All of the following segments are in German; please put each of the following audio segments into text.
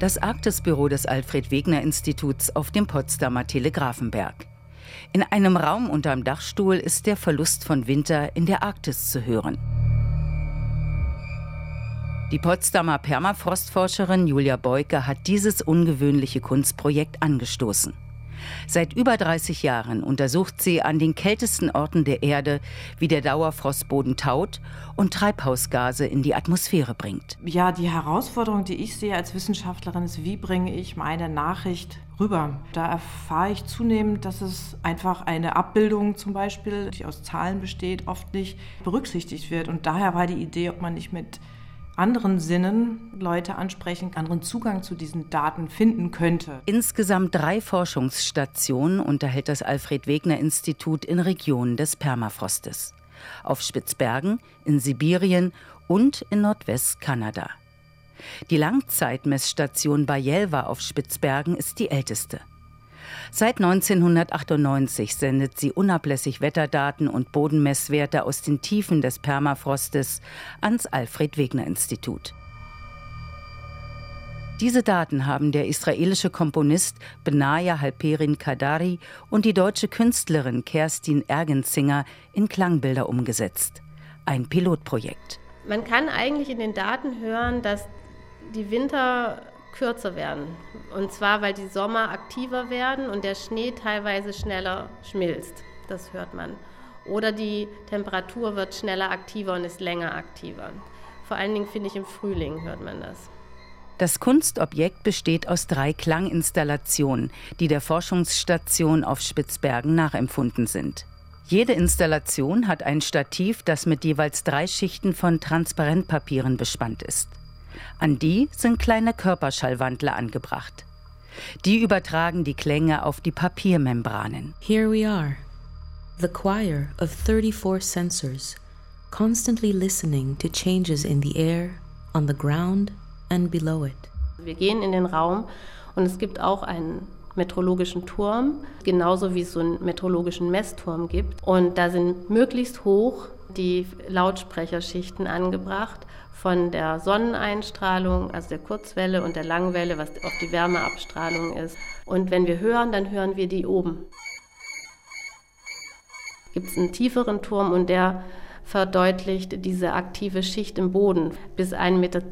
Das Arktisbüro des Alfred Wegener Instituts auf dem Potsdamer Telegrafenberg. In einem Raum unterm Dachstuhl ist der Verlust von Winter in der Arktis zu hören. Die Potsdamer Permafrostforscherin Julia Beuke hat dieses ungewöhnliche Kunstprojekt angestoßen. Seit über 30 Jahren untersucht sie an den kältesten Orten der Erde, wie der Dauerfrostboden taut und Treibhausgase in die Atmosphäre bringt. Ja, die Herausforderung, die ich sehe als Wissenschaftlerin, ist, wie bringe ich meine Nachricht rüber? Da erfahre ich zunehmend, dass es einfach eine Abbildung zum Beispiel, die aus Zahlen besteht, oft nicht berücksichtigt wird. Und daher war die Idee, ob man nicht mit anderen Sinnen Leute ansprechen, anderen Zugang zu diesen Daten finden könnte. Insgesamt drei Forschungsstationen unterhält das Alfred Wegener Institut in Regionen des Permafrostes. Auf Spitzbergen, in Sibirien und in Nordwestkanada. Die Langzeitmessstation Bajelva auf Spitzbergen ist die älteste. Seit 1998 sendet sie unablässig Wetterdaten und Bodenmesswerte aus den Tiefen des Permafrostes ans Alfred Wegener Institut. Diese Daten haben der israelische Komponist Benaya Halperin Kadari und die deutsche Künstlerin Kerstin Ergenzinger in Klangbilder umgesetzt. Ein Pilotprojekt. Man kann eigentlich in den Daten hören, dass die Winter kürzer werden. Und zwar, weil die Sommer aktiver werden und der Schnee teilweise schneller schmilzt. Das hört man. Oder die Temperatur wird schneller aktiver und ist länger aktiver. Vor allen Dingen finde ich im Frühling hört man das. Das Kunstobjekt besteht aus drei Klanginstallationen, die der Forschungsstation auf Spitzbergen nachempfunden sind. Jede Installation hat ein Stativ, das mit jeweils drei Schichten von Transparentpapieren bespannt ist. An die sind kleine Körperschallwandler angebracht. Die übertragen die Klänge auf die Papiermembranen. Here we are, the choir of 34 sensors, constantly listening to changes in the air, on the ground and below it. Wir gehen in den Raum und es gibt auch einen meteorologischen Turm, genauso wie es so einen meteorologischen Messturm gibt. Und da sind möglichst hoch die Lautsprecherschichten angebracht von der Sonneneinstrahlung, also der Kurzwelle und der Langwelle, was auch die Wärmeabstrahlung ist. Und wenn wir hören, dann hören wir die oben. Gibt es einen tieferen Turm und der verdeutlicht diese aktive Schicht im Boden bis 1,50 Meter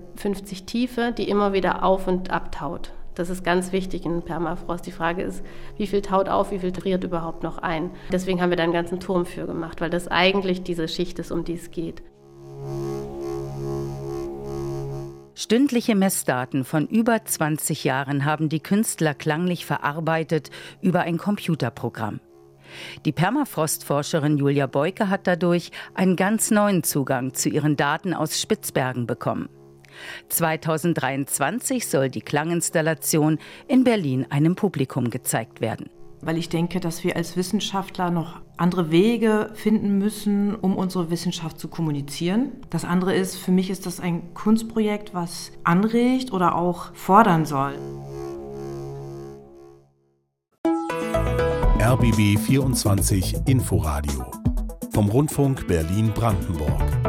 Tiefe, die immer wieder auf und abtaut. Das ist ganz wichtig in Permafrost. Die Frage ist, wie viel taut auf, wie viel friert überhaupt noch ein. Deswegen haben wir da einen ganzen Turm für gemacht, weil das eigentlich diese Schicht ist, um die es geht. Stündliche Messdaten von über 20 Jahren haben die Künstler klanglich verarbeitet über ein Computerprogramm. Die Permafrostforscherin Julia Beuke hat dadurch einen ganz neuen Zugang zu ihren Daten aus Spitzbergen bekommen. 2023 soll die Klanginstallation in Berlin einem Publikum gezeigt werden. Weil ich denke, dass wir als Wissenschaftler noch andere Wege finden müssen, um unsere Wissenschaft zu kommunizieren. Das andere ist, für mich ist das ein Kunstprojekt, was anregt oder auch fordern soll. RBB 24 Inforadio vom Rundfunk Berlin-Brandenburg.